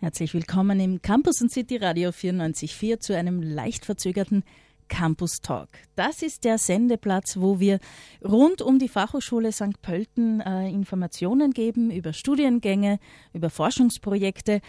Herzlich willkommen im Campus und City Radio 94.4 zu einem leicht verzögerten Campus Talk. Das ist der Sendeplatz, wo wir rund um die Fachhochschule St. Pölten äh, Informationen geben über Studiengänge, über Forschungsprojekte.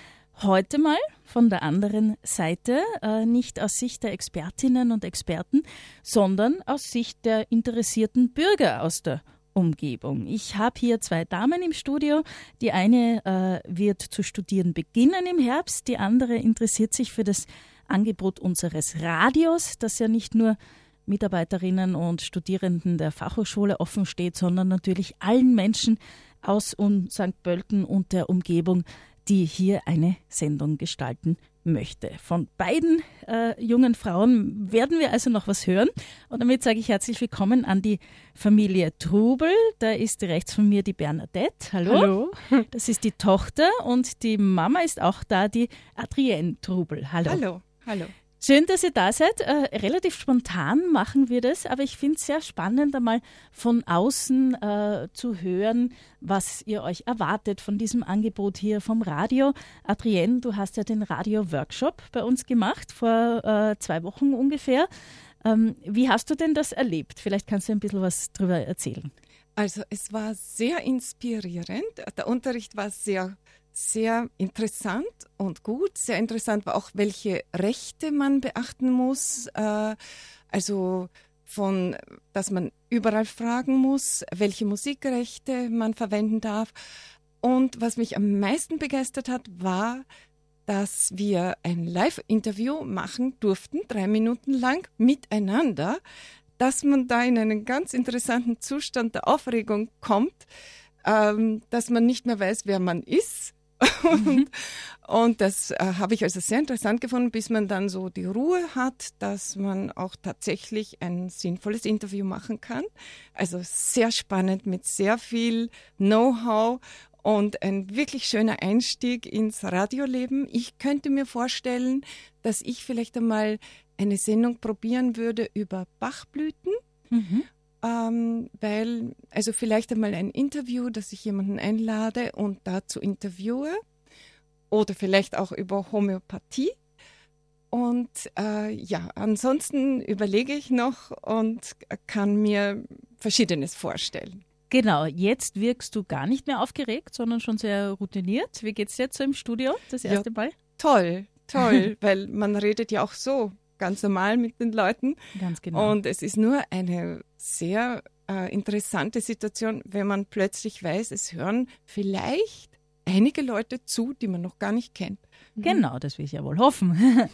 Heute mal von der anderen Seite, äh, nicht aus Sicht der Expertinnen und Experten, sondern aus Sicht der interessierten Bürger aus der Umgebung. Ich habe hier zwei Damen im Studio. Die eine äh, wird zu studieren beginnen im Herbst, die andere interessiert sich für das Angebot unseres Radios, das ja nicht nur Mitarbeiterinnen und Studierenden der Fachhochschule offen steht, sondern natürlich allen Menschen aus St. Pölten und der Umgebung, die hier eine Sendung gestalten möchte. Von beiden äh, jungen Frauen werden wir also noch was hören. Und damit sage ich herzlich willkommen an die Familie Trubel. Da ist rechts von mir die Bernadette. Hallo. Hallo. Das ist die Tochter und die Mama ist auch da, die Adrienne Trubel. Hallo. Hallo. Hallo. Schön, dass ihr da seid. Äh, relativ spontan machen wir das, aber ich finde es sehr spannend, einmal von außen äh, zu hören, was ihr euch erwartet von diesem Angebot hier vom Radio. Adrienne, du hast ja den Radio-Workshop bei uns gemacht, vor äh, zwei Wochen ungefähr. Ähm, wie hast du denn das erlebt? Vielleicht kannst du ein bisschen was darüber erzählen. Also es war sehr inspirierend. Der Unterricht war sehr sehr interessant und gut. Sehr interessant war auch, welche Rechte man beachten muss. Äh, also von, dass man überall fragen muss, welche Musikrechte man verwenden darf. Und was mich am meisten begeistert hat, war, dass wir ein Live-Interview machen durften, drei Minuten lang miteinander, dass man da in einen ganz interessanten Zustand der Aufregung kommt, ähm, dass man nicht mehr weiß, wer man ist und, mhm. und das äh, habe ich also sehr interessant gefunden, bis man dann so die Ruhe hat, dass man auch tatsächlich ein sinnvolles Interview machen kann. Also sehr spannend mit sehr viel Know-how und ein wirklich schöner Einstieg ins Radioleben. Ich könnte mir vorstellen, dass ich vielleicht einmal eine Sendung probieren würde über Bachblüten. Mhm. Ähm, weil, also vielleicht einmal ein Interview, dass ich jemanden einlade und dazu interviewe oder vielleicht auch über Homöopathie. Und äh, ja, ansonsten überlege ich noch und kann mir Verschiedenes vorstellen. Genau, jetzt wirkst du gar nicht mehr aufgeregt, sondern schon sehr routiniert. Wie geht es jetzt so im Studio, das erste ja, Mal? Toll, toll, weil man redet ja auch so ganz normal mit den Leuten. Ganz genau. Und es ist nur eine sehr äh, interessante Situation, wenn man plötzlich weiß, es hören vielleicht einige Leute zu, die man noch gar nicht kennt. Mhm. Genau, das will ich ja wohl hoffen.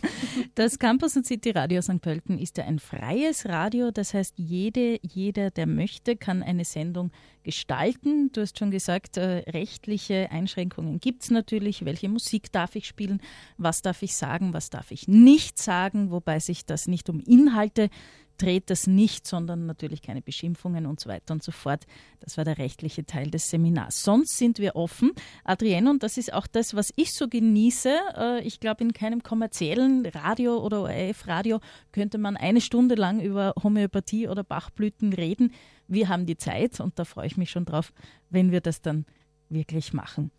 Das Campus und City Radio St. Pölten ist ja ein freies Radio. Das heißt, jede, jeder, der möchte, kann eine Sendung gestalten. Du hast schon gesagt, äh, rechtliche Einschränkungen gibt es natürlich. Welche Musik darf ich spielen? Was darf ich sagen? Was darf ich nicht sagen? Wobei sich das nicht um Inhalte dreht das nicht, sondern natürlich keine Beschimpfungen und so weiter und so fort. Das war der rechtliche Teil des Seminars. Sonst sind wir offen. Adrienne, und das ist auch das, was ich so genieße. Äh, ich glaube, in keinem kommerziellen Radio oder ORF-Radio könnte man eine Stunde lang über Homöopathie oder Bachblüten reden. Wir haben die Zeit und da freue ich mich schon drauf, wenn wir das dann wirklich machen.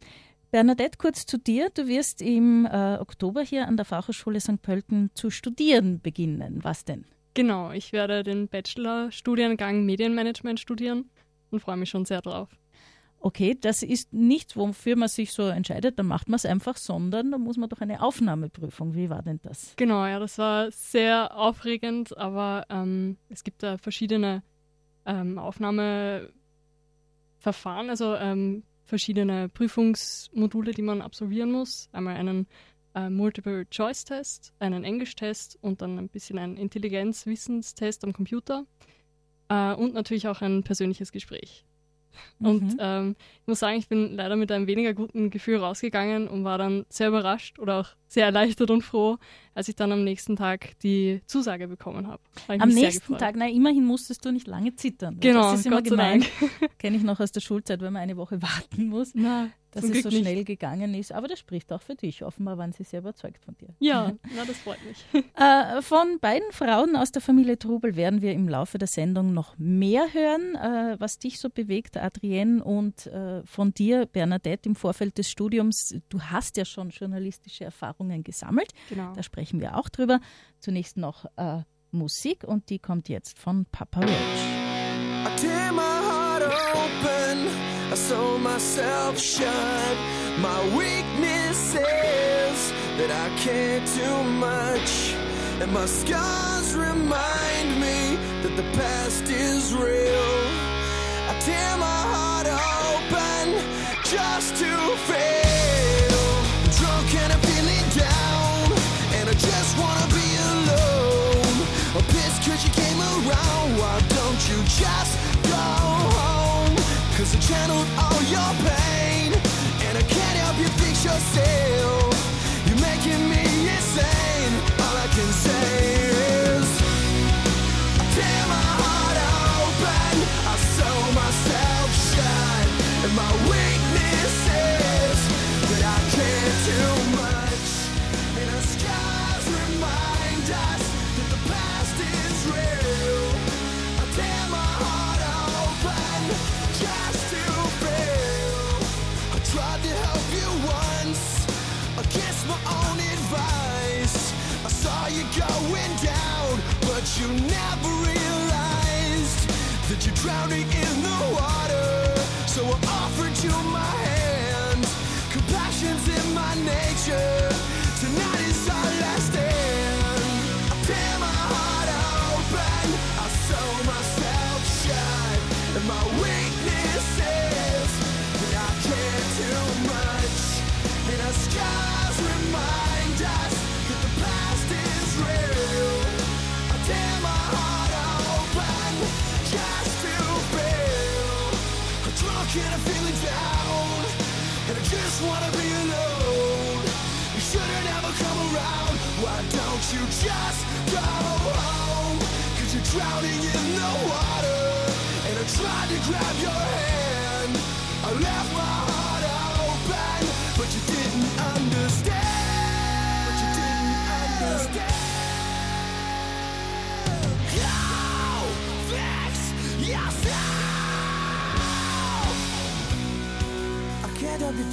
Bernadette, kurz zu dir. Du wirst im äh, Oktober hier an der Fachhochschule St. Pölten zu studieren beginnen. Was denn? Genau, ich werde den Bachelor-Studiengang Medienmanagement studieren und freue mich schon sehr drauf. Okay, das ist nicht, wofür man sich so entscheidet, dann macht man es einfach, sondern da muss man doch eine Aufnahmeprüfung. Wie war denn das? Genau, ja, das war sehr aufregend, aber ähm, es gibt da verschiedene ähm, Aufnahmeverfahren, also ähm, verschiedene Prüfungsmodule, die man absolvieren muss. Einmal einen äh, Multiple-Choice-Test, einen Englisch-Test und dann ein bisschen einen Intelligenz-Wissenstest am Computer äh, und natürlich auch ein persönliches Gespräch. Mhm. Und ähm, ich muss sagen, ich bin leider mit einem weniger guten Gefühl rausgegangen und war dann sehr überrascht oder auch sehr erleichtert und froh, als ich dann am nächsten Tag die Zusage bekommen habe. hab am nächsten Tag, na immerhin musstest du nicht lange zittern. Genau, das ist immer gemein. Kenne ich noch aus der Schulzeit, wenn man eine Woche warten muss. Na, dass es so schnell nicht. gegangen ist. Aber das spricht auch für dich. Offenbar waren sie sehr überzeugt von dir. Ja, na, das freut mich. äh, von beiden Frauen aus der Familie Trubel werden wir im Laufe der Sendung noch mehr hören, äh, was dich so bewegt, Adrienne, und äh, von dir, Bernadette, im Vorfeld des Studiums. Du hast ja schon journalistische Erfahrungen gesammelt. Genau. Da sprechen wir auch drüber. Zunächst noch äh, Musik und die kommt jetzt von Papa Roach. I sew myself shut. My weakness is that I care too much. And my scars remind me that the past is real. I tear my heart open just to fail. Cause you came around. Why don't you just go home? Cause I channeled all your pain And I can't help you fix yourself You're making me insane All I can say is I tear my heart open I sew myself shut And my weakness you never realized that you're drowning in the water. Just wanna be alone. You shouldn't ever come around. Why don't you just go home? Cause you're drowning in the water. And I tried to grab your hand. I left my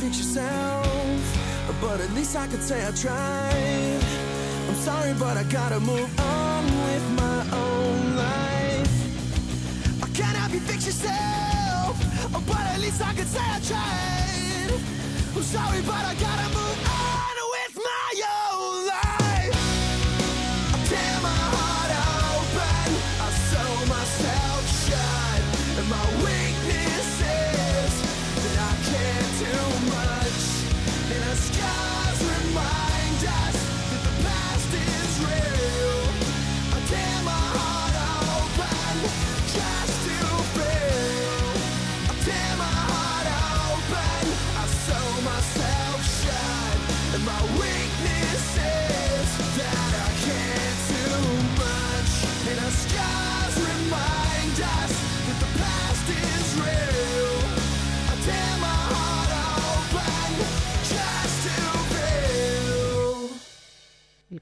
fix yourself, but at least I could say I tried. I'm sorry, but I gotta move on with my own life. I can't help you fix yourself, but at least I could say I tried. I'm sorry, but I gotta move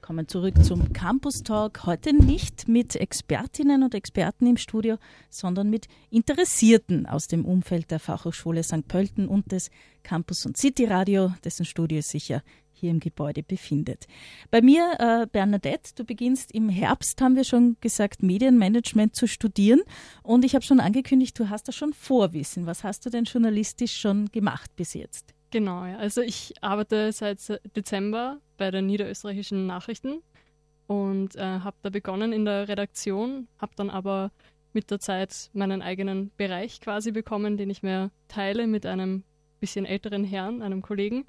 Willkommen zurück zum Campus Talk. Heute nicht mit Expertinnen und Experten im Studio, sondern mit Interessierten aus dem Umfeld der Fachhochschule St. Pölten und des Campus und City Radio, dessen Studio sich ja hier im Gebäude befindet. Bei mir, äh, Bernadette, du beginnst im Herbst, haben wir schon gesagt, Medienmanagement zu studieren. Und ich habe schon angekündigt, du hast da schon Vorwissen. Was hast du denn journalistisch schon gemacht bis jetzt? Genau, ja. Also ich arbeite seit Dezember bei den niederösterreichischen Nachrichten und äh, habe da begonnen in der Redaktion, habe dann aber mit der Zeit meinen eigenen Bereich quasi bekommen, den ich mir teile mit einem bisschen älteren Herrn, einem Kollegen,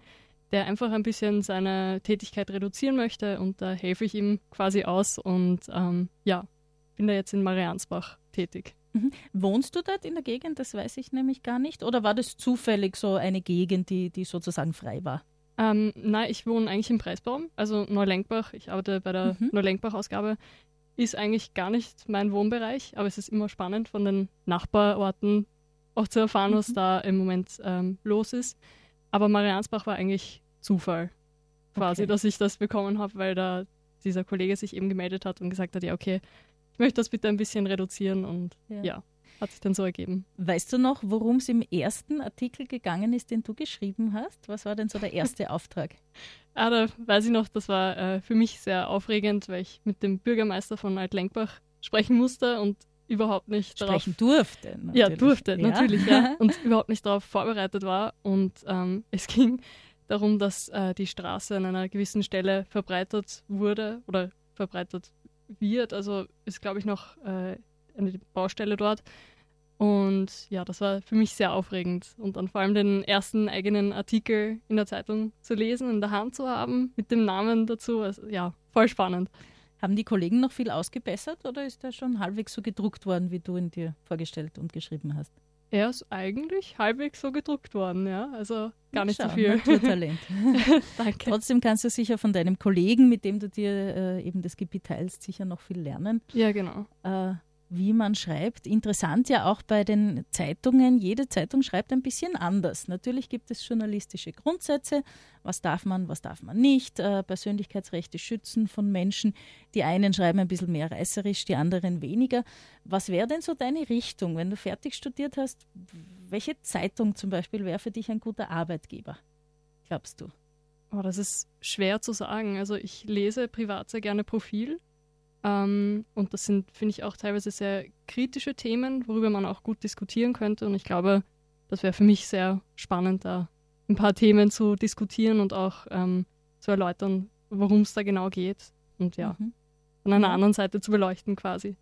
der einfach ein bisschen seine Tätigkeit reduzieren möchte und da helfe ich ihm quasi aus und ähm, ja, bin da jetzt in Mariansbach tätig. Mhm. Wohnst du dort in der Gegend? Das weiß ich nämlich gar nicht. Oder war das zufällig so eine Gegend, die, die sozusagen frei war? Ähm, nein, ich wohne eigentlich im Preisbaum, also Neulenkbach. Ich arbeite bei der mhm. Neulenkbach-Ausgabe. Ist eigentlich gar nicht mein Wohnbereich, aber es ist immer spannend, von den Nachbarorten auch zu erfahren, mhm. was da im Moment ähm, los ist. Aber Mariansbach war eigentlich Zufall, quasi, okay. dass ich das bekommen habe, weil da dieser Kollege sich eben gemeldet hat und gesagt hat, ja, okay, ich möchte das bitte ein bisschen reduzieren und ja, ja hat sich dann so ergeben. Weißt du noch, worum es im ersten Artikel gegangen ist, den du geschrieben hast? Was war denn so der erste Auftrag? Ah, da weiß ich noch, das war äh, für mich sehr aufregend, weil ich mit dem Bürgermeister von Altlenkbach sprechen musste und überhaupt nicht sprechen darauf, durfte. Natürlich. Ja, durfte, ja. natürlich, ja. Und überhaupt nicht darauf vorbereitet war. Und ähm, es ging darum, dass äh, die Straße an einer gewissen Stelle verbreitert wurde oder verbreitert wird. Also ist, glaube ich, noch äh, eine Baustelle dort. Und ja, das war für mich sehr aufregend. Und dann vor allem den ersten eigenen Artikel in der Zeitung zu lesen, in der Hand zu haben, mit dem Namen dazu. Also, ja, voll spannend. Haben die Kollegen noch viel ausgebessert oder ist der schon halbwegs so gedruckt worden, wie du ihn dir vorgestellt und geschrieben hast? Er ist eigentlich halbwegs so gedruckt worden, ja. Also gar nicht Schau, so viel. Naturtalent. Danke. Trotzdem kannst du sicher von deinem Kollegen, mit dem du dir äh, eben das Gebiet teilst, sicher noch viel lernen. Ja, genau. Äh, wie man schreibt. Interessant ja auch bei den Zeitungen. Jede Zeitung schreibt ein bisschen anders. Natürlich gibt es journalistische Grundsätze. Was darf man, was darf man nicht? Äh, Persönlichkeitsrechte schützen von Menschen. Die einen schreiben ein bisschen mehr reißerisch, die anderen weniger. Was wäre denn so deine Richtung, wenn du fertig studiert hast? Welche Zeitung zum Beispiel wäre für dich ein guter Arbeitgeber? Glaubst du? Oh, das ist schwer zu sagen. Also ich lese privat sehr gerne Profil ähm, und das sind, finde ich, auch teilweise sehr kritische Themen, worüber man auch gut diskutieren könnte. Und ich glaube, das wäre für mich sehr spannend, da ein paar Themen zu diskutieren und auch ähm, zu erläutern, worum es da genau geht. Und ja, mhm. von einer anderen Seite zu beleuchten quasi.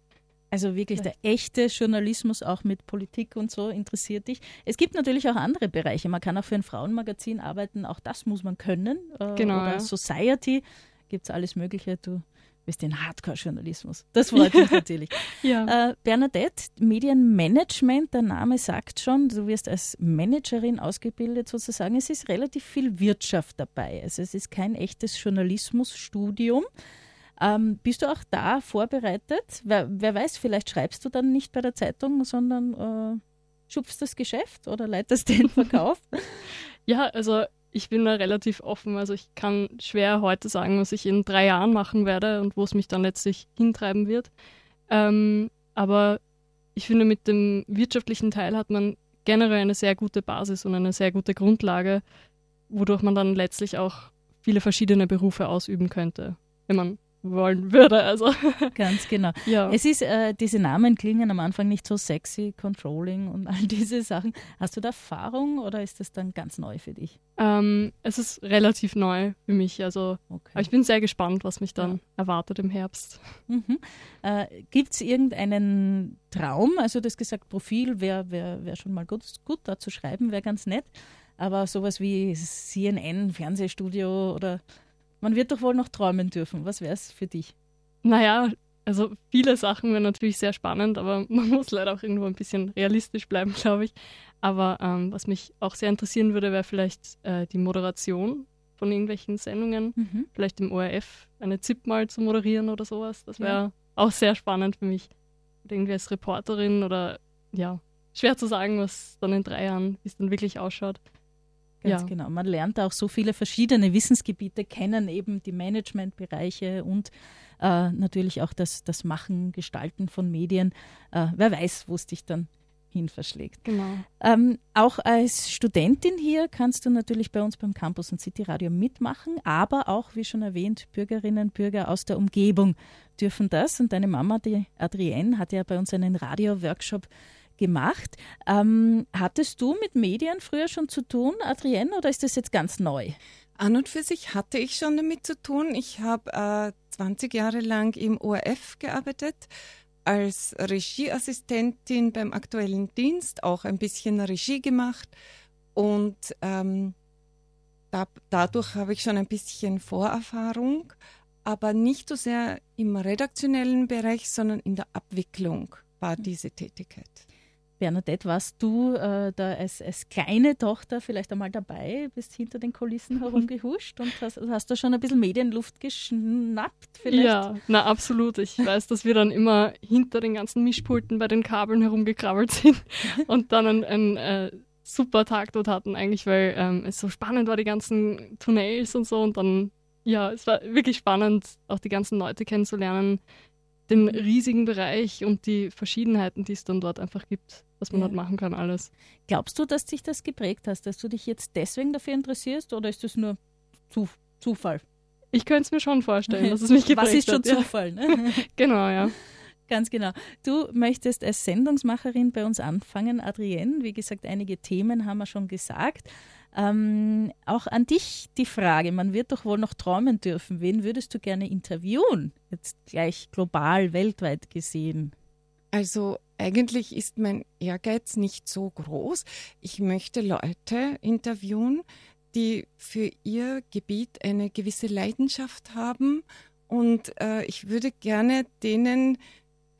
Also wirklich der echte Journalismus auch mit Politik und so interessiert dich. Es gibt natürlich auch andere Bereiche. Man kann auch für ein Frauenmagazin arbeiten, auch das muss man können. Äh, genau. Oder ja. Society gibt es alles Mögliche. Du bist in Hardcore-Journalismus. Das freut mich natürlich. ja. Äh, Bernadette, Medienmanagement, der Name sagt schon, du wirst als Managerin ausgebildet sozusagen. Es ist relativ viel Wirtschaft dabei. Also es ist kein echtes Journalismusstudium. Ähm, bist du auch da vorbereitet? Wer, wer, weiß, vielleicht schreibst du dann nicht bei der Zeitung, sondern äh, schupfst das Geschäft oder leitest den Verkauf? ja, also ich bin da relativ offen. Also ich kann schwer heute sagen, was ich in drei Jahren machen werde und wo es mich dann letztlich hintreiben wird. Ähm, aber ich finde, mit dem wirtschaftlichen Teil hat man generell eine sehr gute Basis und eine sehr gute Grundlage, wodurch man dann letztlich auch viele verschiedene Berufe ausüben könnte, wenn man wollen würde. Also. Ganz genau. Ja. Es ist, äh, diese Namen klingen am Anfang nicht so sexy, Controlling und all diese Sachen. Hast du da Erfahrung oder ist das dann ganz neu für dich? Ähm, es ist relativ neu für mich. Also okay. ich bin sehr gespannt, was mich dann ja. erwartet im Herbst. Mhm. Äh, Gibt es irgendeinen Traum? Also das gesagt, Profil wäre wär, wär schon mal gut, gut da zu schreiben, wäre ganz nett. Aber sowas wie CNN, Fernsehstudio oder man wird doch wohl noch träumen dürfen. Was wäre es für dich? Naja, also viele Sachen wären natürlich sehr spannend, aber man muss leider auch irgendwo ein bisschen realistisch bleiben, glaube ich. Aber ähm, was mich auch sehr interessieren würde, wäre vielleicht äh, die Moderation von irgendwelchen Sendungen. Mhm. Vielleicht im ORF eine ZIP mal zu moderieren oder sowas. Das wäre ja. auch sehr spannend für mich. Oder irgendwie als Reporterin oder ja, schwer zu sagen, was dann in drei Jahren, wie es dann wirklich ausschaut. Ganz ja. genau. Man lernt auch so viele verschiedene Wissensgebiete kennen, eben die Managementbereiche und äh, natürlich auch das, das Machen, Gestalten von Medien. Äh, wer weiß, wo es dich dann hin verschlägt. Genau. Ähm, auch als Studentin hier kannst du natürlich bei uns beim Campus und City Radio mitmachen, aber auch, wie schon erwähnt, Bürgerinnen und Bürger aus der Umgebung dürfen das. Und deine Mama, die Adrienne, hat ja bei uns einen Radio-Workshop gemacht. Ähm, hattest du mit Medien früher schon zu tun, Adrienne, oder ist das jetzt ganz neu? An und für sich hatte ich schon damit zu tun. Ich habe äh, 20 Jahre lang im ORF gearbeitet, als Regieassistentin beim aktuellen Dienst, auch ein bisschen Regie gemacht. Und ähm, da, dadurch habe ich schon ein bisschen Vorerfahrung, aber nicht so sehr im redaktionellen Bereich, sondern in der Abwicklung war diese Tätigkeit. Bernadette, warst du äh, da als, als, kleine Tochter vielleicht einmal dabei, bist hinter den Kulissen herumgehuscht und hast, hast du schon ein bisschen Medienluft geschnappt vielleicht? Ja, na absolut. Ich weiß, dass wir dann immer hinter den ganzen Mischpulten bei den Kabeln herumgekrabbelt sind und dann ein, ein äh, super Tag dort hatten eigentlich, weil ähm, es so spannend war, die ganzen Tunnels und so und dann, ja, es war wirklich spannend, auch die ganzen Leute kennenzulernen, den riesigen Bereich und die Verschiedenheiten, die es dann dort einfach gibt, was man ja. dort machen kann, alles. Glaubst du, dass dich das geprägt hast, dass du dich jetzt deswegen dafür interessierst oder ist das nur Zu Zufall? Ich könnte es mir schon vorstellen, dass es mich geprägt hat. Was ist schon hat, Zufall? Ne? genau, ja. Ganz genau. Du möchtest als Sendungsmacherin bei uns anfangen, Adrienne. Wie gesagt, einige Themen haben wir schon gesagt. Ähm, auch an dich die Frage, man wird doch wohl noch träumen dürfen. Wen würdest du gerne interviewen? Jetzt gleich global, weltweit gesehen. Also eigentlich ist mein Ehrgeiz nicht so groß. Ich möchte Leute interviewen, die für ihr Gebiet eine gewisse Leidenschaft haben. Und äh, ich würde gerne denen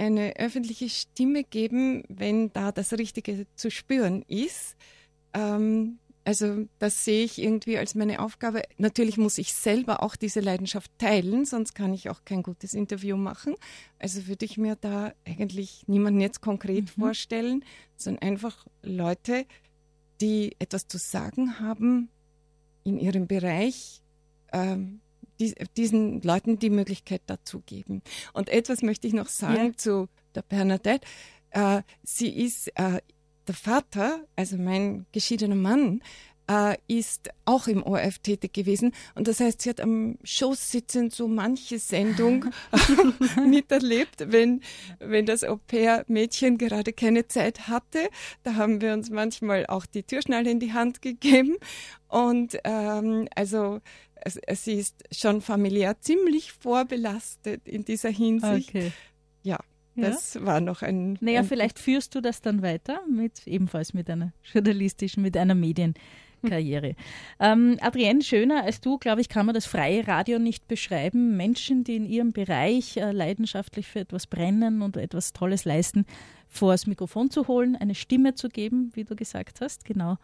eine öffentliche Stimme geben, wenn da das Richtige zu spüren ist. Ähm, also das sehe ich irgendwie als meine Aufgabe. Natürlich muss ich selber auch diese Leidenschaft teilen, sonst kann ich auch kein gutes Interview machen. Also würde ich mir da eigentlich niemanden jetzt konkret mhm. vorstellen, sondern einfach Leute, die etwas zu sagen haben in ihrem Bereich, ähm, die, diesen Leuten die Möglichkeit dazu geben. Und etwas möchte ich noch sagen ja. zu der Bernadette. Äh, sie ist äh, der Vater, also mein geschiedener Mann, äh, ist auch im ORF tätig gewesen. Und das heißt, sie hat am Schoß sitzend so manche Sendung miterlebt, wenn, wenn das Au-pair-Mädchen gerade keine Zeit hatte. Da haben wir uns manchmal auch die Türschnalle in die Hand gegeben. Und ähm, also sie ist schon familiär ziemlich vorbelastet in dieser Hinsicht. Okay. Ja. Das ja. war noch ein. Naja, ein vielleicht führst du das dann weiter, mit, ebenfalls mit einer journalistischen, mit einer Medienkarriere. ähm, Adrienne, schöner als du, glaube ich, kann man das freie Radio nicht beschreiben. Menschen, die in ihrem Bereich äh, leidenschaftlich für etwas brennen und etwas Tolles leisten, vor das Mikrofon zu holen, eine Stimme zu geben, wie du gesagt hast. Genau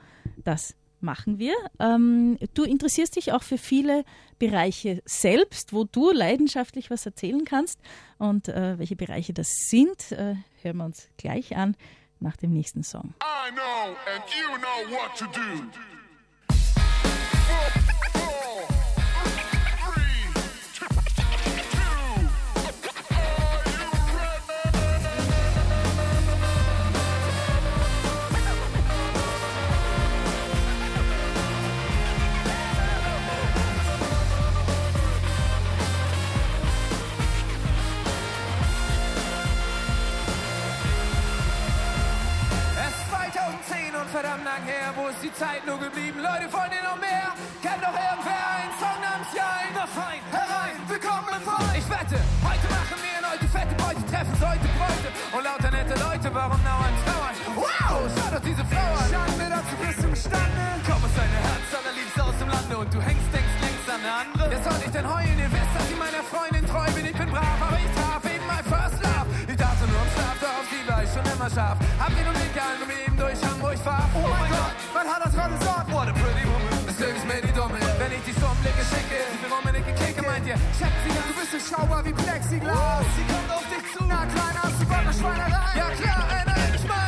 das machen wir. Ähm, du interessierst dich auch für viele Bereiche selbst, wo du leidenschaftlich was erzählen kannst. Und äh, welche Bereiche das sind, äh, hören wir uns gleich an nach dem nächsten Song. I know and you know what to do. Die Zeit nur geblieben? Leute, wollen ihr noch mehr? Kennt doch irgendwer einen Song namens Jein? Na fein, herein, willkommen im Freund. Ich wette, heute machen wir die fette Beute, treffen heute Bräute und lauter nette Leute, warum dauern trauern? Wow, schau doch diese Frau an. Schauen wir dazu bis zum Stande. Komm aus deinem Herz, allerliebste aus dem Lande und du hängst, denkst längst an eine andere. Wer soll ich denn heulen? Ihr wisst, dass ich meiner Freundin treu bin. Ich bin scharf. Hab ihn um den um eben durch ich fahr. Oh mein Gott, man hat das gerade gesagt. What a pretty woman. Das ist mir die Dumme. Wenn ich die Sturmblicke schicke, sie will Romanik gekicke, meint ihr, Schätzi, du bist so schaubar wie Plexiglas. Sie kommt auf dich zu. Na, kleiner, hast du auf Schweinerei? Ja klar, einer, ich mein,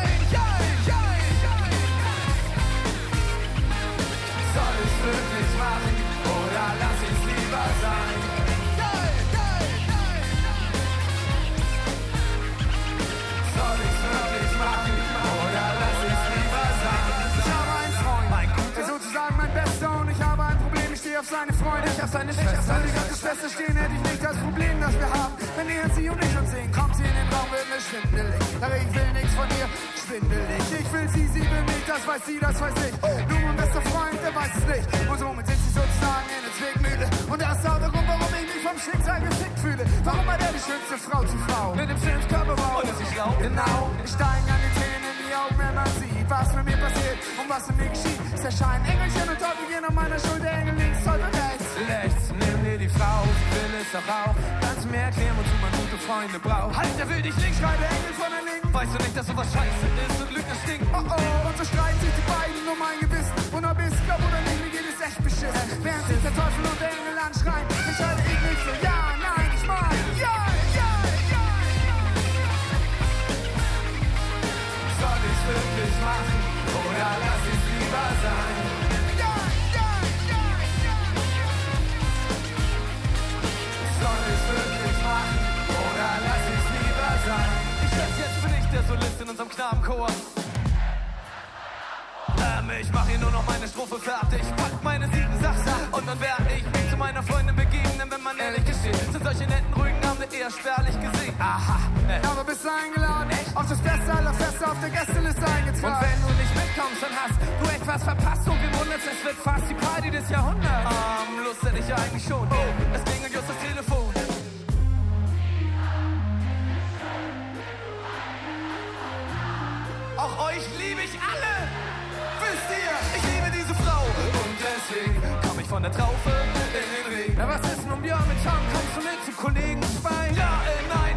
auf seine Freunde, ich auf seine Schwester. Die ganze Schwester stehen, hätte ich nicht das Problem, das wir haben. Wenn er sie und ich uns sehen, kommt sie in den Raum, wird mir schwindelig. Aber ich will nichts von ihr, schwindelig. Ich will sie, sie will mich, das weiß sie, das weiß ich. Du, mein bester Freund, der weiß es nicht. Und somit sitzt sie sozusagen in der Zwickmühle. Und das ist auch der Grund, warum ich mich vom Schicksal gefickt fühle. Warum war der die schönste Frau zu Frau? Mit dem schönsten Körperbau. Und ist sie schlau? Genau. Ich steige an die Tränen Augen, wenn man sieht, was mit mir passiert und was mit mir geschieht. Es erscheinen Engelchen und Teufel gehen an meiner Schulter, Engel links, Teufel rechts. Rechts, nimm dir die Frau, sie will es auch. Ganz Kannst mir erklären, wozu man gute Freunde braucht? Halt, der will dich links, schreibe Engel von der Linken. Weißt du nicht, dass sowas scheiße ist und Lügner stinken? Oh oh, und so streiten sich die beiden um ein Gewissen. Und ob es glaub oder nicht, mir geht es echt beschissen. Während sich der Teufel und der Engel anschreien, unserem Knabenchor. Ähm, ich mach hier nur noch meine Strophe fertig, pack meine sieben Sachsachen und dann werd ich mich zu meiner Freundin begeben, denn wenn man ehrlich gesteht, sind solche netten, ruhigen Abende eher spärlich gesehen. Aha, äh. Aber bist du eingeladen? Auf das Beste aller Feste auf der Gästeliste Und eingetragen. wenn du nicht mitkommst, dann hast du etwas verpasst und wir wundern es wird fast die Party des Jahrhunderts. Ähm, Lust hätte ich ja eigentlich schon. Oh, es klingelt just das liebe ich alle. Wisst ihr, ich liebe diese Frau. Und deswegen komm ich von der Traufe in den Regen. Na, was ist nun Björn mit Tom? Kommst du mit zum Kollegen Spein? Ja, nein,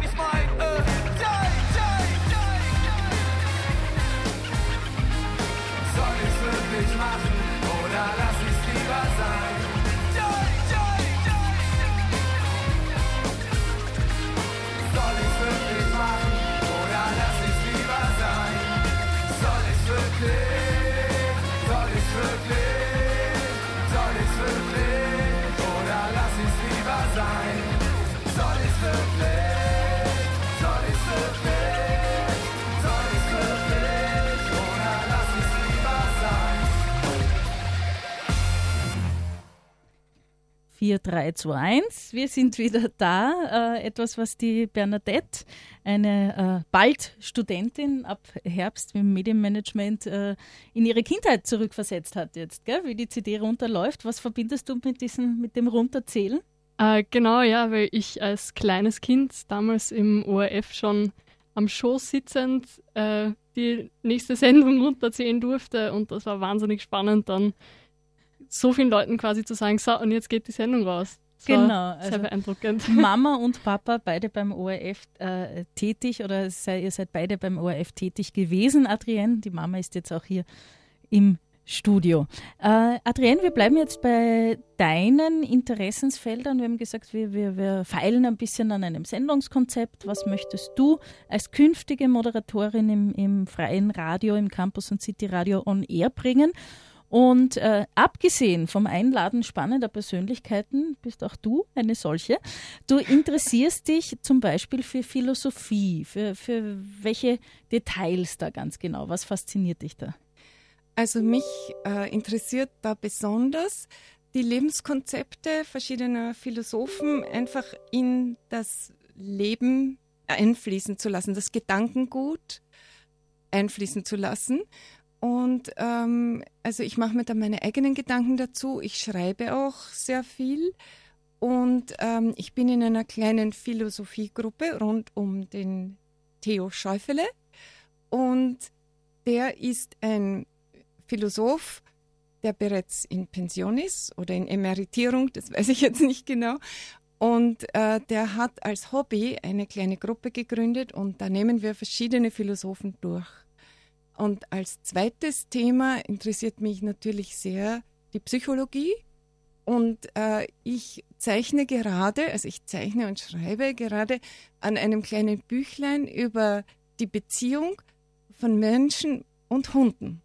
4, 3, 2, 1. Wir sind wieder da. Äh, etwas, was die Bernadette, eine äh, bald Studentin ab Herbst im Medienmanagement, äh, in ihre Kindheit zurückversetzt hat jetzt, gell? wie die CD runterläuft. Was verbindest du mit, diesem, mit dem Runterzählen? Äh, genau, ja, weil ich als kleines Kind damals im ORF schon am Schoß sitzend äh, die nächste Sendung runterzählen durfte und das war wahnsinnig spannend, dann so vielen Leuten quasi zu sagen, so, und jetzt geht die Sendung raus. Das Genau, war sehr also- beeindruckend. Mama und Papa beide beim ORF äh, tätig oder sei, ihr seid beide beim ORF tätig gewesen, Adrienne. Die Mama ist jetzt auch hier im Studio. Äh, Adrienne, wir bleiben jetzt bei deinen Interessensfeldern. Wir haben gesagt, wir, wir, wir feilen ein bisschen an einem Sendungskonzept. Was möchtest du als künftige Moderatorin im, im freien Radio, im Campus und City Radio on Air bringen? Und äh, abgesehen vom Einladen spannender Persönlichkeiten, bist auch du eine solche. Du interessierst dich zum Beispiel für Philosophie. Für, für welche Details da ganz genau? Was fasziniert dich da? Also mich äh, interessiert da besonders die Lebenskonzepte verschiedener Philosophen einfach in das Leben einfließen zu lassen, das Gedankengut einfließen zu lassen. Und ähm, also ich mache mir da meine eigenen Gedanken dazu. Ich schreibe auch sehr viel. Und ähm, ich bin in einer kleinen Philosophiegruppe rund um den Theo Schäufele. Und der ist ein Philosoph, der bereits in Pension ist oder in Emeritierung, das weiß ich jetzt nicht genau. Und äh, der hat als Hobby eine kleine Gruppe gegründet und da nehmen wir verschiedene Philosophen durch. Und als zweites Thema interessiert mich natürlich sehr die Psychologie. Und äh, ich zeichne gerade, also ich zeichne und schreibe gerade an einem kleinen Büchlein über die Beziehung von Menschen und Hunden.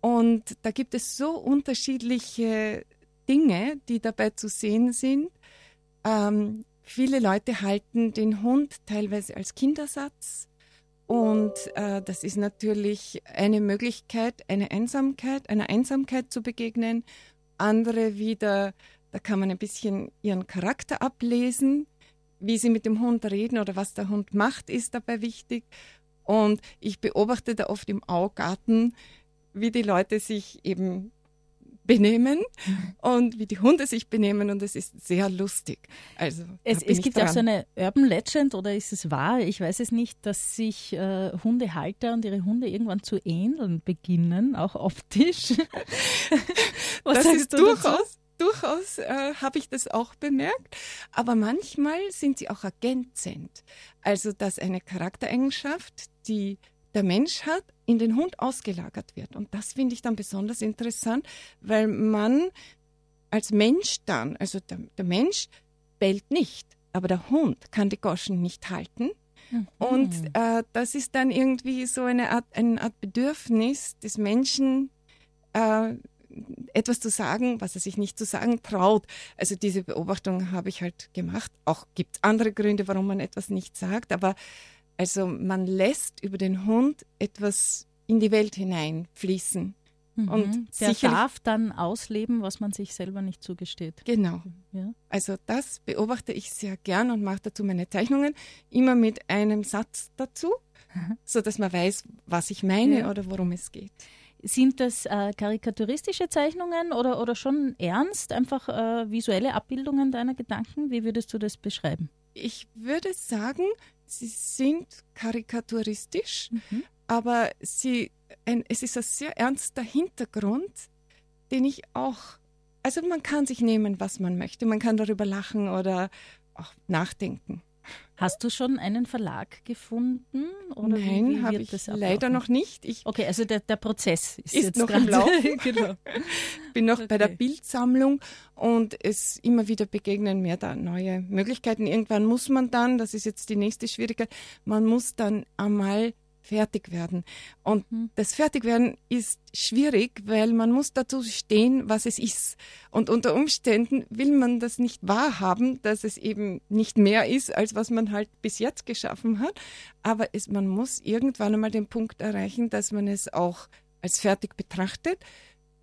Und da gibt es so unterschiedliche Dinge, die dabei zu sehen sind. Ähm, viele Leute halten den Hund teilweise als Kindersatz. Und äh, das ist natürlich eine Möglichkeit, eine Einsamkeit, einer Einsamkeit zu begegnen. Andere wieder, da kann man ein bisschen ihren Charakter ablesen. Wie sie mit dem Hund reden oder was der Hund macht, ist dabei wichtig. Und ich beobachte da oft im Augarten, wie die Leute sich eben benehmen und wie die Hunde sich benehmen und es ist sehr lustig. Also Es, es gibt ja auch dran. so eine Urban Legend oder ist es wahr? Ich weiß es nicht, dass sich äh, Hundehalter und ihre Hunde irgendwann zu ähneln beginnen, auch optisch. Was das ist du dazu? durchaus, durchaus äh, habe ich das auch bemerkt. Aber manchmal sind sie auch ergänzend. Also, dass eine Charaktereigenschaft, die der Mensch hat, in den Hund ausgelagert wird. Und das finde ich dann besonders interessant, weil man als Mensch dann, also der, der Mensch bellt nicht, aber der Hund kann die Goschen nicht halten. Mhm. Und äh, das ist dann irgendwie so eine Art, eine Art Bedürfnis des Menschen, äh, etwas zu sagen, was er sich nicht zu sagen traut. Also diese Beobachtung habe ich halt gemacht. Auch gibt es andere Gründe, warum man etwas nicht sagt, aber also man lässt über den Hund etwas in die Welt hineinfließen. Mhm. Und der darf dann ausleben, was man sich selber nicht zugesteht. Genau. Ja. Also das beobachte ich sehr gern und mache dazu meine Zeichnungen immer mit einem Satz dazu, so dass man weiß, was ich meine ja. oder worum es geht. Sind das äh, karikaturistische Zeichnungen oder, oder schon ernst, einfach äh, visuelle Abbildungen deiner Gedanken? Wie würdest du das beschreiben? Ich würde sagen, sie sind karikaturistisch, mhm. aber sie, ein, es ist ein sehr ernster Hintergrund, den ich auch, also man kann sich nehmen, was man möchte, man kann darüber lachen oder auch nachdenken. Hast du schon einen Verlag gefunden? Nein, habe ich leider noch nicht. Ich okay, also der, der Prozess ist, ist jetzt noch im Laufe. genau. Bin noch okay. bei der Bildsammlung und es immer wieder begegnen mir da neue Möglichkeiten. Irgendwann muss man dann, das ist jetzt die nächste Schwierigkeit, man muss dann einmal fertig werden. Und mhm. das Fertigwerden ist schwierig, weil man muss dazu stehen, was es ist. Und unter Umständen will man das nicht wahrhaben, dass es eben nicht mehr ist, als was man halt bis jetzt geschaffen hat. Aber es, man muss irgendwann einmal den Punkt erreichen, dass man es auch als fertig betrachtet,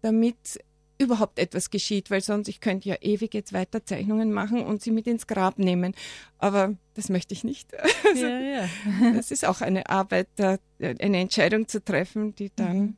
damit überhaupt etwas geschieht, weil sonst ich könnte ja ewig jetzt weiter Zeichnungen machen und sie mit ins Grab nehmen. Aber das möchte ich nicht. Also, ja, ja. das ist auch eine Arbeit, eine Entscheidung zu treffen, die dann mhm.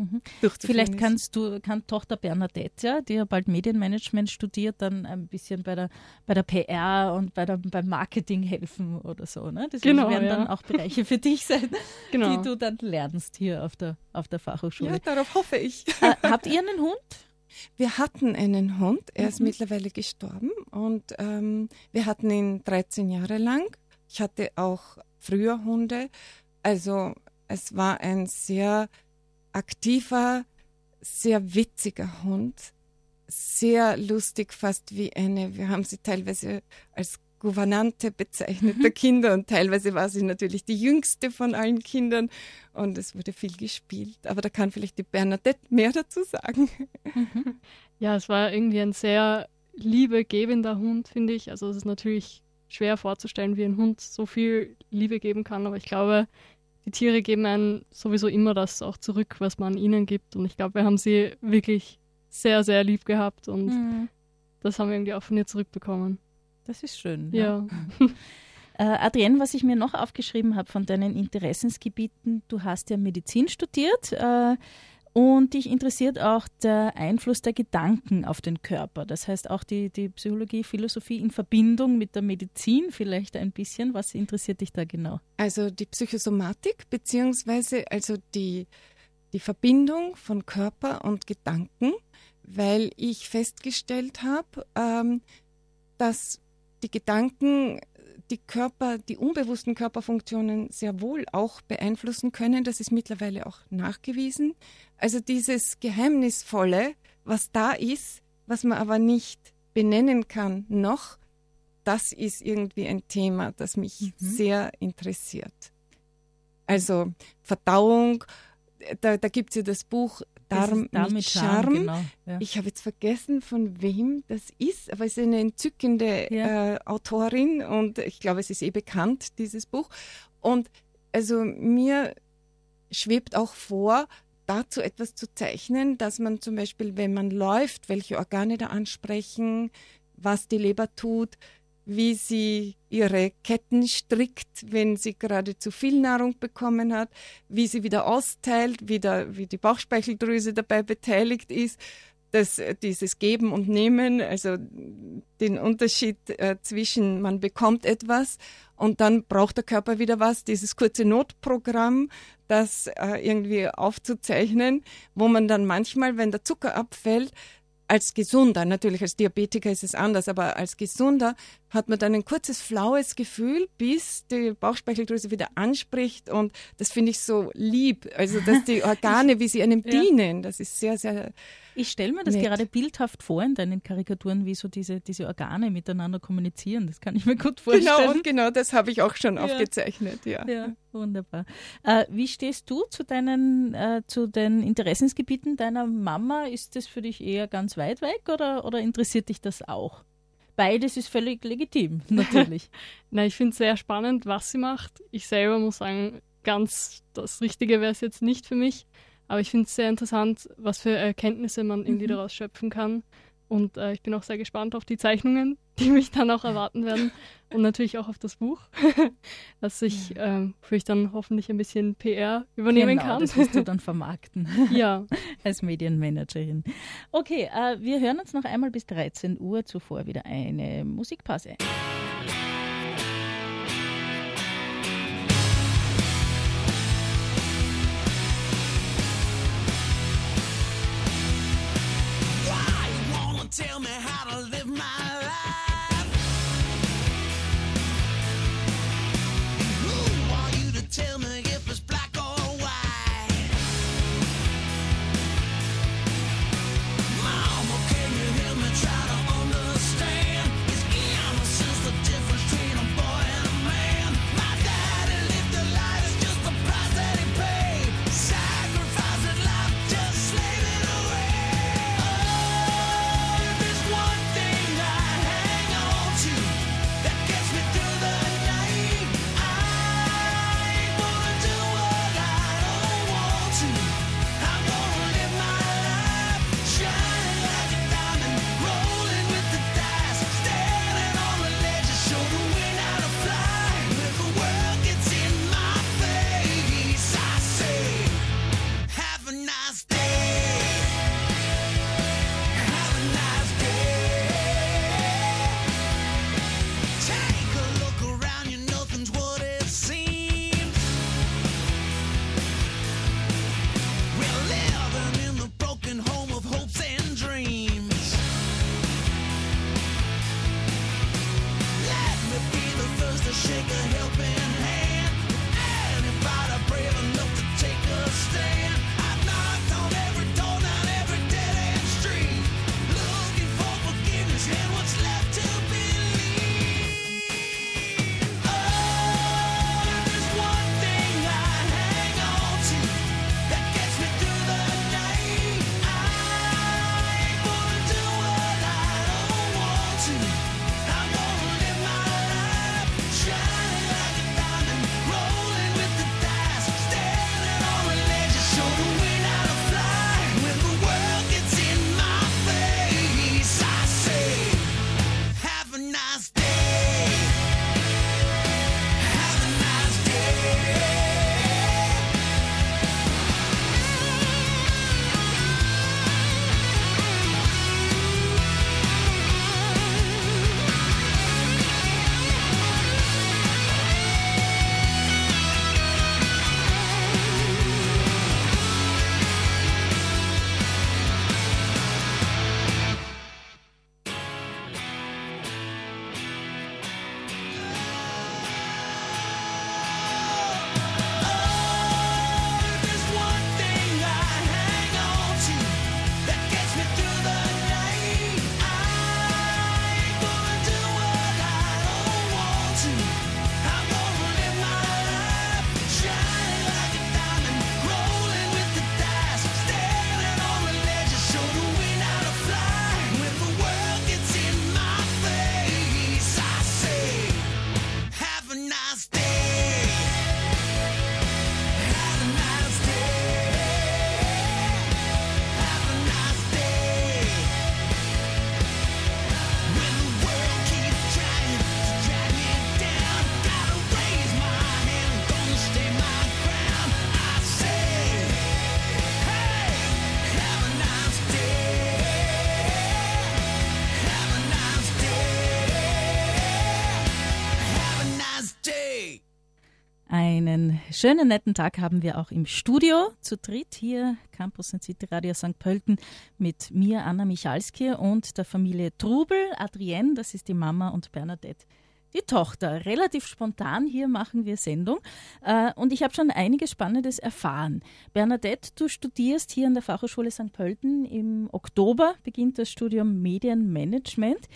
Mhm. Vielleicht kannst du, kann Tochter Bernadette, ja, die ja bald Medienmanagement studiert, dann ein bisschen bei der, bei der PR und bei der, beim Marketing helfen oder so. Ne? Das genau, werden ja. dann auch Bereiche für dich sein, genau. die du dann lernst hier auf der, auf der Fachhochschule. Ja, darauf hoffe ich. Äh, habt ihr einen Hund? Wir hatten einen Hund, er ist mhm. mittlerweile gestorben und ähm, wir hatten ihn 13 Jahre lang. Ich hatte auch früher Hunde. Also es war ein sehr aktiver, sehr witziger Hund. Sehr lustig, fast wie eine, wir haben sie teilweise als Gouvernante bezeichnet der mhm. Kinder und teilweise war sie natürlich die jüngste von allen Kindern und es wurde viel gespielt. Aber da kann vielleicht die Bernadette mehr dazu sagen. Mhm. Ja, es war irgendwie ein sehr liebegebender Hund, finde ich. Also es ist natürlich schwer vorzustellen, wie ein Hund so viel Liebe geben kann, aber ich glaube, die Tiere geben einem sowieso immer das auch zurück, was man ihnen gibt. Und ich glaube, wir haben sie wirklich sehr, sehr lieb gehabt und mhm. das haben wir irgendwie auch von ihr zurückbekommen. Das ist schön. Ja. ja. äh, Adrienne, was ich mir noch aufgeschrieben habe von deinen Interessensgebieten, du hast ja Medizin studiert. Äh, und dich interessiert auch der Einfluss der Gedanken auf den Körper. Das heißt auch die, die Psychologie, Philosophie in Verbindung mit der Medizin vielleicht ein bisschen. Was interessiert dich da genau? Also die Psychosomatik, beziehungsweise also die, die Verbindung von Körper und Gedanken, weil ich festgestellt habe, ähm, dass die Gedanken die Körper, die unbewussten Körperfunktionen sehr wohl auch beeinflussen können. Das ist mittlerweile auch nachgewiesen. Also dieses Geheimnisvolle, was da ist, was man aber nicht benennen kann noch, das ist irgendwie ein Thema, das mich mhm. sehr interessiert. Also Verdauung, da, da gibt es ja das Buch Darm, Darm mit Charme. Genau, ja. Ich habe jetzt vergessen, von wem das ist, aber es ist eine entzückende ja. äh, Autorin und ich glaube, es ist eh bekannt, dieses Buch. Und also mir schwebt auch vor, dazu etwas zu zeichnen, dass man zum Beispiel, wenn man läuft, welche Organe da ansprechen, was die Leber tut, wie sie ihre Ketten strickt, wenn sie gerade zu viel Nahrung bekommen hat, wie sie wieder austeilt, wie, wie die Bauchspeicheldrüse dabei beteiligt ist, dass dieses Geben und Nehmen, also den Unterschied äh, zwischen man bekommt etwas und dann braucht der Körper wieder was, dieses kurze Notprogramm, das äh, irgendwie aufzuzeichnen, wo man dann manchmal, wenn der Zucker abfällt, als Gesunder, natürlich als Diabetiker ist es anders, aber als Gesunder hat man dann ein kurzes, flaues Gefühl, bis die Bauchspeicheldrüse wieder anspricht und das finde ich so lieb. Also, dass die Organe, wie sie einem Ja. dienen, das ist sehr, sehr Ich stelle mir das Nett. gerade bildhaft vor in deinen Karikaturen, wie so diese, diese Organe miteinander kommunizieren. Das kann ich mir gut Genau, vorstellen. und genau das habe ich auch schon Ja. aufgezeichnet, ja. Ja, wunderbar. Äh, wie stehst du zu deinen, äh, zu den Interessensgebieten deiner Mama? Ist das für dich eher ganz weit weg oder, oder interessiert dich das auch? Beides ist völlig legitim, natürlich. Na, ich finde es sehr spannend, was sie macht. Ich selber muss sagen, ganz das Richtige wäre es jetzt nicht für mich. Aber ich finde es sehr interessant, was für Erkenntnisse man irgendwie Mhm. daraus schöpfen kann. Und äh, ich bin auch sehr gespannt auf die Zeichnungen, die mich dann auch erwarten werden. Und natürlich auch auf das Buch, das ich, ähm, für ich dann hoffentlich ein bisschen PR übernehmen genau, kann. das wirst du dann vermarkten ja, als Medienmanagerin. Okay, äh, wir hören uns noch einmal bis 13 Uhr, zuvor wieder eine Musikpause. Schönen, netten Tag haben wir auch im Studio zu dritt hier, Campus und City Radio St. Pölten, mit mir, Anna Michalski und der Familie Trubel, Adrienne, das ist die Mama, und Bernadette, die Tochter. Relativ spontan hier machen wir Sendung äh, und ich habe schon einiges Spannendes erfahren. Bernadette, du studierst hier an der Fachhochschule St. Pölten. Im Oktober beginnt das Studium Medienmanagement.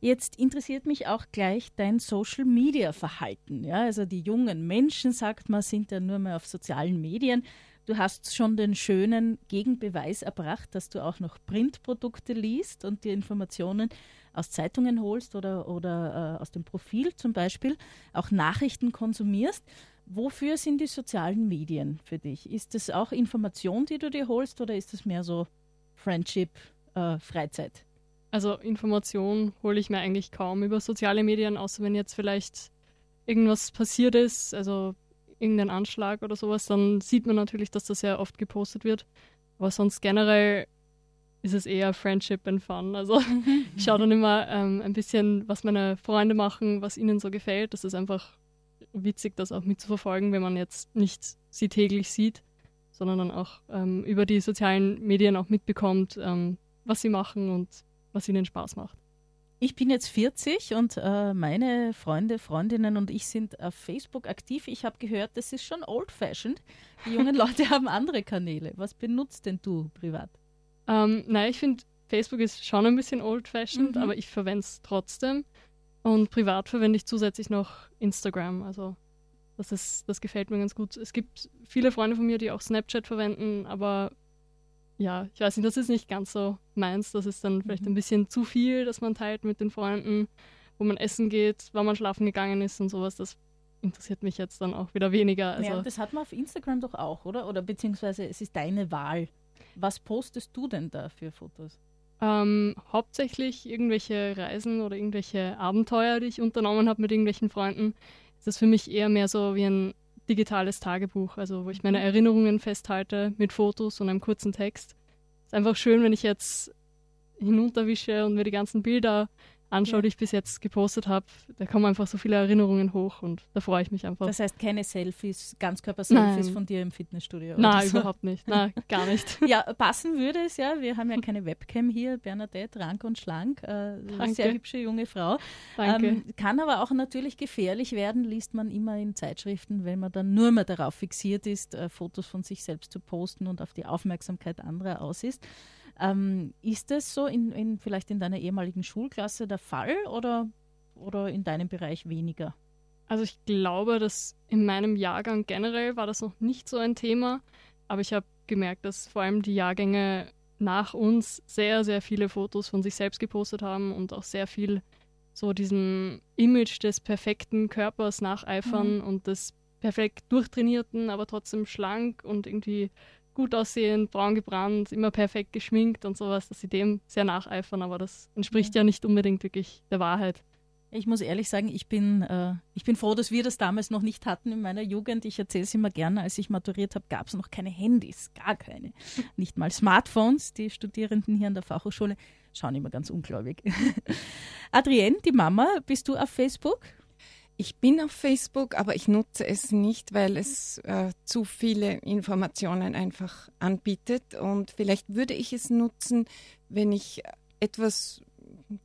Jetzt interessiert mich auch gleich dein Social Media Verhalten. Ja, also die jungen Menschen, sagt man, sind ja nur mehr auf sozialen Medien. Du hast schon den schönen Gegenbeweis erbracht, dass du auch noch Printprodukte liest und dir Informationen aus Zeitungen holst oder, oder äh, aus dem Profil zum Beispiel, auch Nachrichten konsumierst. Wofür sind die sozialen Medien für dich? Ist das auch Information, die du dir holst oder ist das mehr so Friendship, äh, Freizeit? Also Information hole ich mir eigentlich kaum über soziale Medien, außer wenn jetzt vielleicht irgendwas passiert ist, also irgendein Anschlag oder sowas, dann sieht man natürlich, dass das sehr oft gepostet wird. Aber sonst generell ist es eher Friendship and Fun. Also ich schaue dann immer ähm, ein bisschen, was meine Freunde machen, was ihnen so gefällt. Das ist einfach witzig, das auch mitzuverfolgen, wenn man jetzt nicht sie täglich sieht, sondern dann auch ähm, über die sozialen Medien auch mitbekommt, ähm, was sie machen und was ihnen Spaß macht. Ich bin jetzt 40 und äh, meine Freunde, Freundinnen und ich sind auf Facebook aktiv. Ich habe gehört, das ist schon old-fashioned. Die jungen Leute haben andere Kanäle. Was benutzt denn du privat? Ähm, nein, ich finde, Facebook ist schon ein bisschen old-fashioned, Mhm. aber ich verwende es trotzdem. Und privat verwende ich zusätzlich noch Instagram. Also das, ist, das gefällt mir ganz gut. Es gibt viele Freunde von mir, die auch Snapchat verwenden, aber ja, ich weiß nicht, das ist nicht ganz so meins. Das ist dann vielleicht Mhm. ein bisschen zu viel, dass man teilt mit den Freunden, wo man essen geht, wann man schlafen gegangen ist und sowas. Das interessiert mich jetzt dann auch wieder weniger. Also, ja, das hat man auf Instagram doch auch, oder? Oder beziehungsweise es ist deine Wahl. Was postest du denn da für Fotos? Ähm, hauptsächlich irgendwelche Reisen oder irgendwelche Abenteuer, die ich unternommen habe mit irgendwelchen Freunden. Es ist für mich eher mehr so wie ein digitales Tagebuch, also wo ich meine Erinnerungen festhalte mit Fotos und einem kurzen Text. ist einfach schön, wenn ich jetzt hinunterwische und mir die ganzen Bilder anschaue, die ich bis jetzt gepostet habe. Da kommen einfach so viele Erinnerungen hoch und da freue ich mich einfach. Das heißt keine Selfies, Ganzkörper-Selfies von dir im Fitnessstudio. Nein, so. überhaupt nicht. Nein, gar nicht. Ja, passen würde es ja. Wir haben ja keine Webcam hier. Bernadette, rank und schlank. Äh, sehr hübsche junge Frau. Danke. Ähm, kann aber auch natürlich gefährlich werden, liest man immer in Zeitschriften, wenn man dann nur mehr darauf fixiert ist, äh, Fotos von sich selbst zu posten und auf die Aufmerksamkeit anderer aus ist. Ähm, ist das so in, in, vielleicht in deiner ehemaligen Schulklasse der Fall oder, oder in deinem Bereich weniger? Also ich glaube, dass in meinem Jahrgang generell war das noch nicht so ein Thema, aber ich habe gemerkt, dass vor allem die Jahrgänge nach uns sehr, sehr viele Fotos von sich selbst gepostet haben und auch sehr viel so diesem Image des perfekten Körpers nacheifern und des perfekt durchtrainierten, aber trotzdem schlank und irgendwie gut aussehend, braun gebrannt, immer perfekt geschminkt und sowas, dass sie dem sehr nacheifern, aber das entspricht ja nicht unbedingt wirklich der Wahrheit. Ich muss ehrlich sagen, ich bin, äh, ich bin froh, dass wir das damals noch nicht hatten in meiner Jugend. Ich erzähle es immer gerne, als ich maturiert habe, gab es noch keine Handys, gar keine. Nicht mal Smartphones. Die Studierenden hier an der Fachhochschule schauen immer ganz ungläubig. Adrienne, die Mama, bist du auf Facebook? Ich bin auf Facebook, aber ich nutze es nicht, weil es äh, zu viele Informationen einfach anbietet. Und vielleicht würde ich es nutzen, wenn ich etwas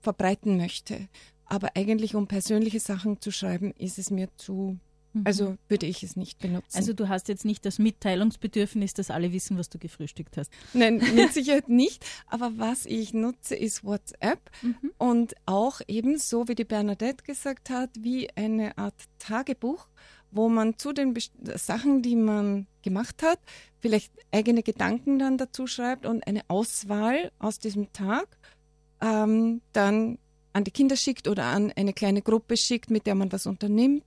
verbreiten möchte. Aber eigentlich, um persönliche Sachen zu schreiben, ist es mir zu. Also würde ich es nicht benutzen. Also du hast jetzt nicht das Mitteilungsbedürfnis, dass alle wissen, was du gefrühstückt hast. Nein, mit Sicherheit nicht. Aber was ich nutze, ist WhatsApp Mhm. und auch ebenso, wie die Bernadette gesagt hat, wie eine Art Tagebuch, wo man zu den Best Sachen, die man gemacht hat, vielleicht eigene Gedanken dann dazu schreibt und eine Auswahl aus diesem Tag ähm, dann an die Kinder schickt oder an eine kleine Gruppe schickt, mit der man was unternimmt.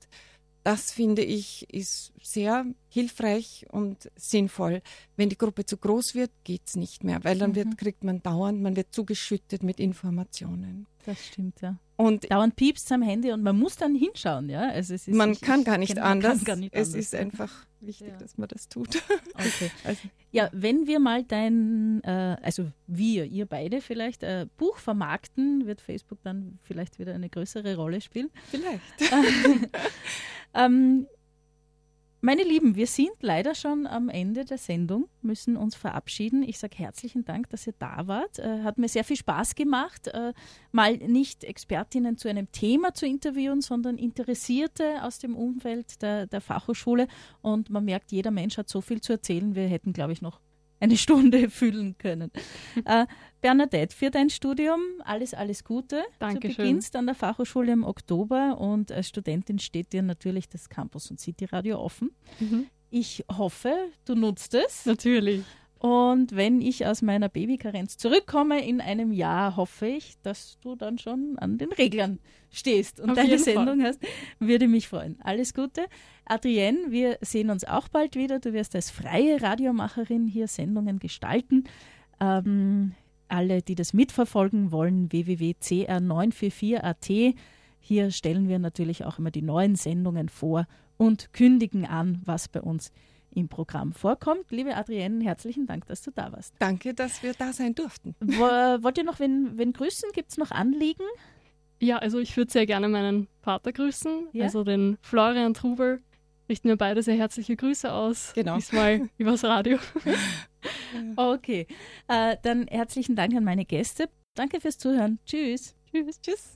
Das finde ich ist sehr hilfreich und sinnvoll. Wenn die Gruppe zu groß wird, geht's nicht mehr, weil dann Mhm. wird, kriegt man dauernd, man wird zugeschüttet mit Informationen. Das stimmt, ja. Und Dauernd piepst am Handy und man muss dann hinschauen, ja. Also es ist, man ich- kann gar nicht man anders. Gar nicht es anders. ist einfach wichtig, Ja. dass man das tut. Okay. Also, Ja, wenn wir mal dein, äh, also wir, ihr beide vielleicht, äh, Buch vermarkten, wird Facebook dann vielleicht wieder eine größere Rolle spielen. vielleicht. ähm, Meine Lieben, wir sind leider schon am Ende der Sendung, müssen uns verabschieden. Ich sage herzlichen Dank, dass ihr da wart. Äh, hat mir sehr viel Spaß gemacht, äh, mal nicht Expertinnen zu einem Thema zu interviewen, sondern Interessierte aus dem Umfeld der, der Fachhochschule. Und man merkt, jeder Mensch hat so viel zu erzählen. Wir hätten, glaube ich, noch eine Stunde füllen können. äh, Bernadette, für dein Studium alles, alles Gute. Dankeschön. Du beginnst an der Fachhochschule im Oktober und als Studentin steht dir natürlich das Campus und City Radio offen. Mhm. Ich hoffe, du nutzt es. Natürlich. Und wenn ich aus meiner Babykarenz zurückkomme in einem Jahr, hoffe ich, dass du dann schon an den Reglern stehst und Auf deine Sendung hast. Würde mich freuen. Alles Gute. Adrienne, wir sehen uns auch bald wieder. Du wirst als freie Radiomacherin hier Sendungen gestalten. Ähm, alle, die das mitverfolgen wollen, www.cr944.at. Hier stellen wir natürlich auch immer die neuen Sendungen vor und kündigen an, was bei uns im Programm vorkommt. Liebe Adrienne, herzlichen Dank, dass du da warst. Danke, dass wir da sein durften. Wo- Wollt ihr noch wen, wen grüßen? Gibt es noch Anliegen? Ja, also ich würde sehr gerne meinen Vater grüßen, Ja? also den Florian Trubel. Richten mir beide sehr herzliche Grüße aus. Genau. Diesmal übers Radio. Okay, äh, dann herzlichen Dank an meine Gäste. Danke fürs Zuhören. Tschüss. Tschüss. Tschüss.